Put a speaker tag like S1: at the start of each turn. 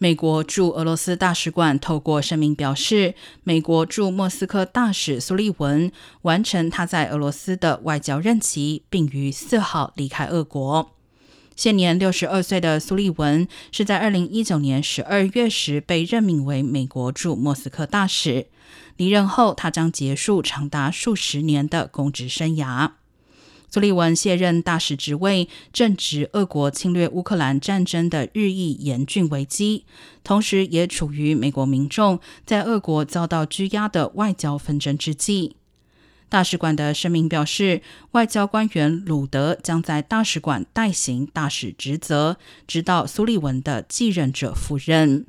S1: 美国驻俄罗斯大使馆透过声明表示，美国驻莫斯科大使苏利文完成他在俄罗斯的外交任期，并于四号离开俄国。现年六十二岁的苏利文是在二零一九年十二月时被任命为美国驻莫斯科大使。离任后，他将结束长达数十年的公职生涯。苏利文卸任大使职位，正值俄国侵略乌克兰战争的日益严峻危机，同时也处于美国民众在俄国遭到拘押的外交纷争之际。大使馆的声明表示，外交官员鲁德将在大使馆代行大使职责，直到苏利文的继任者赴任。